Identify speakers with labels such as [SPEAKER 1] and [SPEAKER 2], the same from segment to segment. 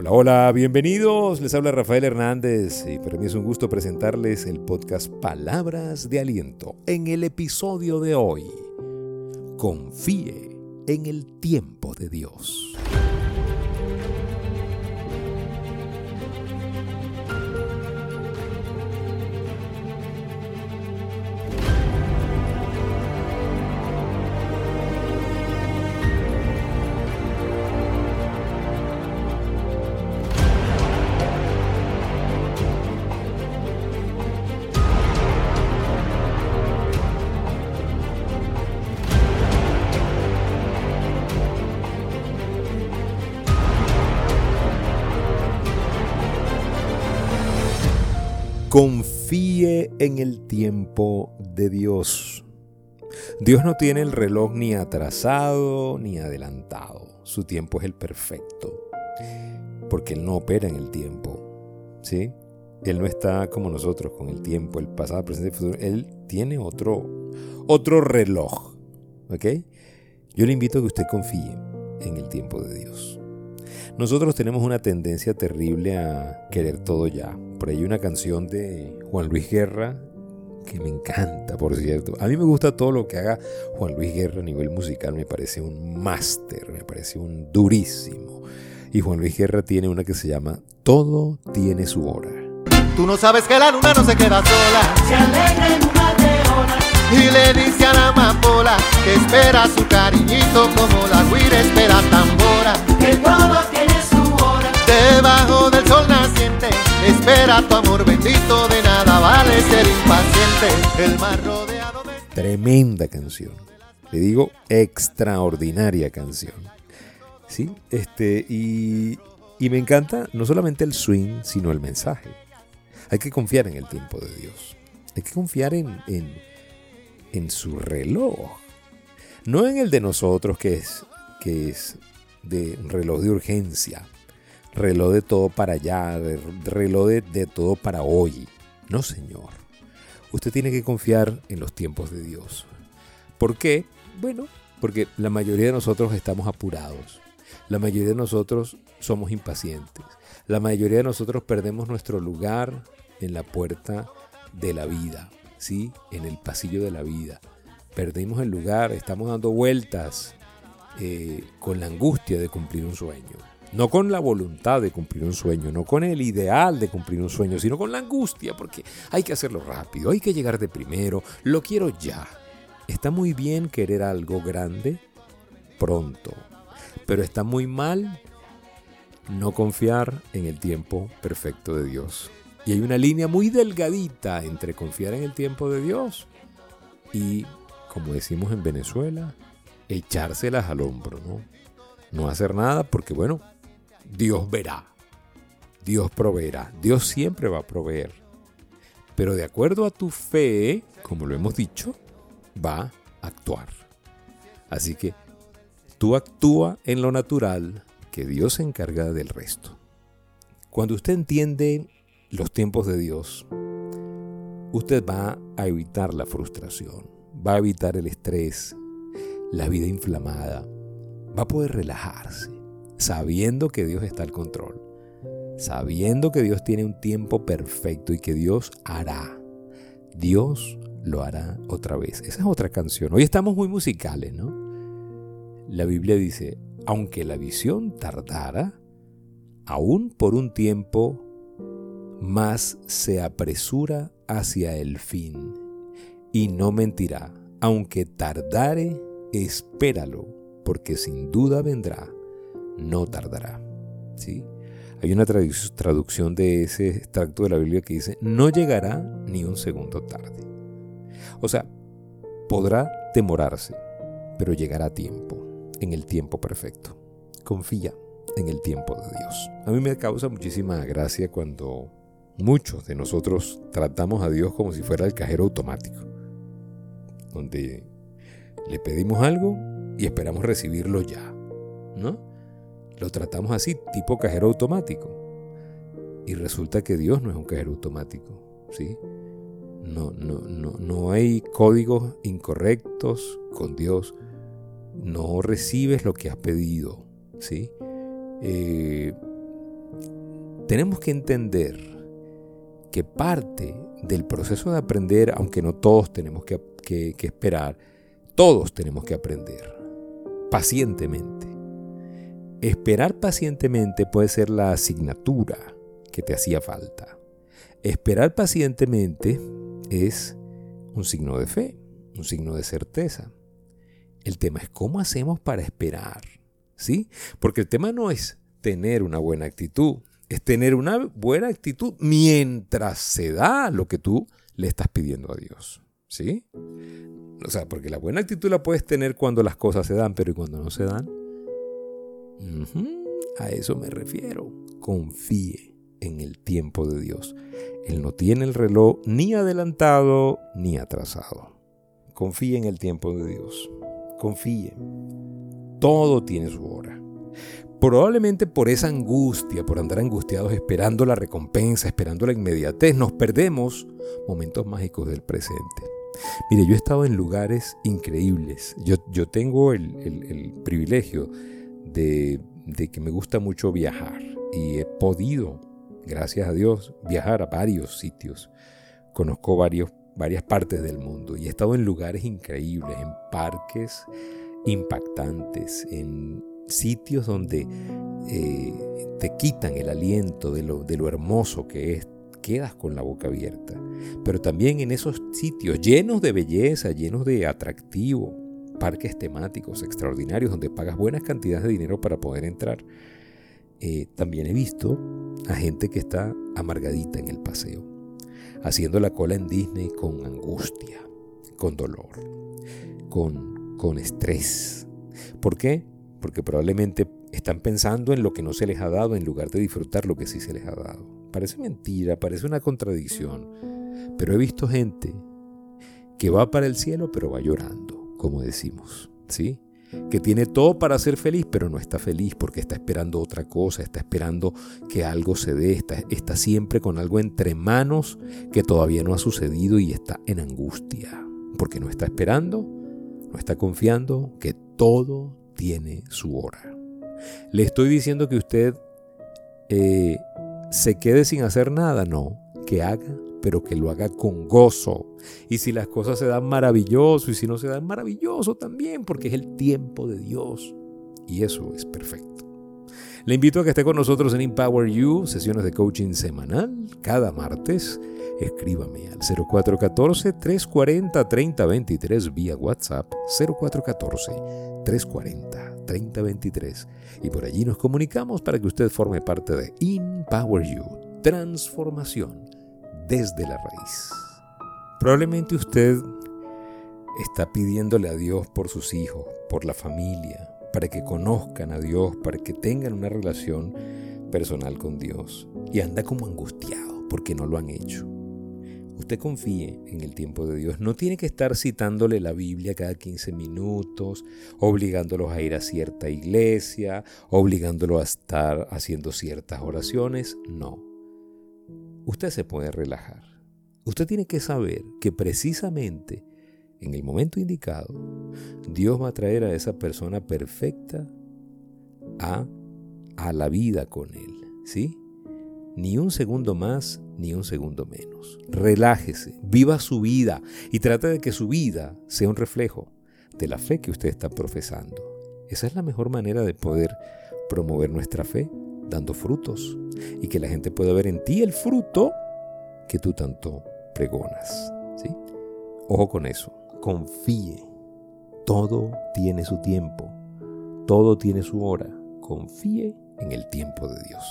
[SPEAKER 1] Hola, hola, bienvenidos. Les habla Rafael Hernández y para mí es un gusto presentarles el podcast Palabras de Aliento. En el episodio de hoy, confíe en el tiempo de Dios. Confíe en el tiempo de Dios. Dios no tiene el reloj ni atrasado ni adelantado. Su tiempo es el perfecto. Porque Él no opera en el tiempo. ¿Sí? Él no está como nosotros con el tiempo, el pasado, presente y futuro. Él tiene otro, otro reloj. ¿Ok? Yo le invito a que usted confíe en el tiempo de Dios. Nosotros tenemos una tendencia terrible a querer todo ya. Por ahí hay una canción de Juan Luis Guerra que me encanta, por cierto. A mí me gusta todo lo que haga Juan Luis Guerra a nivel musical, me parece un máster, me parece un durísimo. Y Juan Luis Guerra tiene una que se llama Todo tiene su hora.
[SPEAKER 2] Tú no sabes que la luna no se queda sola.
[SPEAKER 3] Se alegra en una leona
[SPEAKER 2] Y le dice a la amapola que espera su cariñito como la guira espera tambora.
[SPEAKER 3] que todo tiene su hora.
[SPEAKER 2] Debajo del sol naciente, espera tu amor bendito, de nada vale ser impaciente. El mar rodeado de...
[SPEAKER 1] Tremenda canción. Le digo extraordinaria canción. ¿Sí? Este, y, y me encanta no solamente el swing, sino el mensaje. Hay que confiar en el tiempo de Dios. Hay que confiar en, en, en su reloj. No en el de nosotros, que es, que es de reloj de urgencia, reloj de todo para allá, reloj de, de todo para hoy. No, señor. Usted tiene que confiar en los tiempos de Dios. ¿Por qué? Bueno, porque la mayoría de nosotros estamos apurados. La mayoría de nosotros somos impacientes. La mayoría de nosotros perdemos nuestro lugar en la puerta de la vida, ¿sí? En el pasillo de la vida. Perdimos el lugar, estamos dando vueltas eh, con la angustia de cumplir un sueño. No con la voluntad de cumplir un sueño, no con el ideal de cumplir un sueño, sino con la angustia, porque hay que hacerlo rápido, hay que llegar de primero, lo quiero ya. Está muy bien querer algo grande pronto, pero está muy mal no confiar en el tiempo perfecto de Dios. Y hay una línea muy delgadita entre confiar en el tiempo de Dios y, como decimos en Venezuela, echárselas al hombro, ¿no? No hacer nada porque, bueno, Dios verá, Dios proveerá, Dios siempre va a proveer. Pero de acuerdo a tu fe, como lo hemos dicho, va a actuar. Así que tú actúa en lo natural, que Dios se encarga del resto. Cuando usted entiende los tiempos de Dios, usted va a evitar la frustración, va a evitar el estrés, la vida inflamada, va a poder relajarse, sabiendo que Dios está al control, sabiendo que Dios tiene un tiempo perfecto y que Dios hará. Dios lo hará otra vez. Esa es otra canción. Hoy estamos muy musicales, ¿no? La Biblia dice, aunque la visión tardara, aún por un tiempo, más se apresura hacia el fin, y no mentirá, aunque tardare, espéralo, porque sin duda vendrá, no tardará. ¿Sí? Hay una tradu- traducción de ese extracto de la Biblia que dice, no llegará ni un segundo tarde. O sea, podrá demorarse, pero llegará a tiempo, en el tiempo perfecto. Confía en el tiempo de Dios. A mí me causa muchísima gracia cuando muchos de nosotros tratamos a Dios como si fuera el cajero automático, donde le pedimos algo y esperamos recibirlo ya, ¿no? Lo tratamos así, tipo cajero automático. Y resulta que Dios no es un cajero automático, ¿sí? No, no, no, no hay códigos incorrectos con Dios. No recibes lo que has pedido, ¿sí? Eh, tenemos que entender que parte del proceso de aprender, aunque no todos tenemos que, que- que esperar, todos tenemos que aprender pacientemente. Esperar pacientemente puede ser la asignatura que te hacía falta. Esperar pacientemente es un signo de fe, un signo de certeza. El tema es cómo hacemos para esperar, ¿sí? Porque el tema no es tener una buena actitud, es tener una buena actitud mientras se da lo que tú le estás pidiendo a Dios, ¿sí? O sea, porque la buena actitud la puedes tener cuando las cosas se dan, pero ¿y cuando no se dan? A eso me refiero. Confíe en el tiempo de Dios. Él no tiene el reloj ni adelantado ni atrasado. Confíe en el tiempo de Dios. Confíe. Todo tiene su hora. Probablemente por esa angustia, por andar angustiados esperando la recompensa, esperando la inmediatez, nos perdemos momentos mágicos del presente. Mire, yo he estado en lugares increíbles. Yo, yo tengo el, el- el privilegio de, que me gusta mucho viajar y he podido, gracias a Dios, viajar a varios sitios. Conozco varios, varias partes del mundo y he estado en lugares increíbles, en parques impactantes, en sitios donde eh, te quitan el aliento de lo, de lo hermoso que es. Quedas con la boca abierta. Pero también en esos sitios llenos de belleza, llenos de atractivo, parques temáticos extraordinarios donde pagas buenas cantidades de dinero para poder entrar. Eh, también he visto a gente que está amargadita en el paseo, haciendo la cola en Disney con angustia, con dolor, con, con estrés. ¿Por qué? Porque probablemente están pensando en lo que no se les ha dado en lugar de disfrutar lo que sí se les ha dado. Parece mentira, parece una contradicción, pero he visto gente que va para el cielo pero va llorando, como decimos, ¿sí? Que tiene todo para ser feliz, pero no está feliz porque está esperando otra cosa, está esperando que algo se dé, está, siempre con algo entre manos que todavía no ha sucedido y está en angustia, porque no está esperando, no está confiando que todo tiene su hora. Le estoy diciendo que usted eh, se quede sin hacer nada, no, que haga, pero que lo haga con gozo. Y si las cosas se dan maravilloso y si no se dan maravilloso también, porque es el tiempo de Dios. Y eso es perfecto. Le invito a que esté con nosotros en Empower You, sesiones de coaching semanal, cada martes. Escríbame al 0414-340-3023 vía WhatsApp 0414-340-3023 y por allí nos comunicamos para que usted forme parte de Empower You, transformación desde la raíz. Probablemente usted está pidiéndole a Dios por sus hijos, por la familia, para que conozcan a Dios, para que tengan una relación personal con Dios y anda como angustiado porque no lo han hecho. Usted confíe en el tiempo de Dios. No tiene que estar citándole la Biblia cada 15 minutos, obligándolos a ir a cierta iglesia, obligándolo a estar haciendo ciertas oraciones. No. Usted se puede relajar. Usted tiene que saber que precisamente en el momento indicado, Dios va a traer a esa persona perfecta a, a la vida con Él. ¿Sí? Ni un segundo más, ni un segundo menos. Relájese, viva su vida y trate de que su vida sea un reflejo de la fe que usted está profesando. Esa es la mejor manera de poder promover nuestra fe, dando frutos y que la gente pueda ver en ti el fruto que tú tanto pregonas. ¿sí? Ojo con eso, confíe. Todo tiene su tiempo, todo tiene su hora. Confíe en el tiempo de Dios.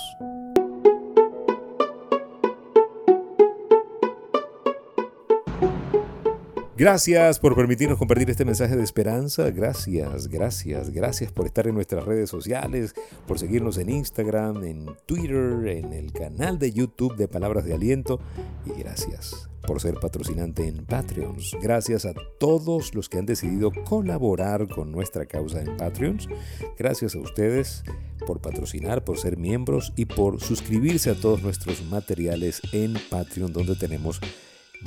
[SPEAKER 1] Gracias por permitirnos compartir este mensaje de esperanza. Gracias, gracias, gracias por estar en nuestras redes sociales, por seguirnos en Instagram, en Twitter, en el canal de YouTube de Palabras de Aliento. Y gracias por ser patrocinante en Patreons. Gracias a todos los que han decidido colaborar con nuestra causa en Patreons. Gracias a ustedes por patrocinar, por ser miembros y por suscribirse a todos nuestros materiales en Patreon, donde tenemos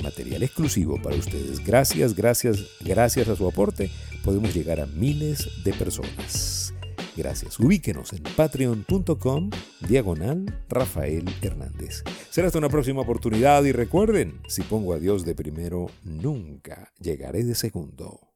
[SPEAKER 1] material exclusivo para ustedes. Gracias, gracias, gracias a su aporte podemos llegar a miles de personas. Gracias. Ubíquenos en patreon.com diagonal Rafael Hernández. Será hasta una próxima oportunidad y recuerden, si pongo a Dios de primero, nunca llegaré de segundo.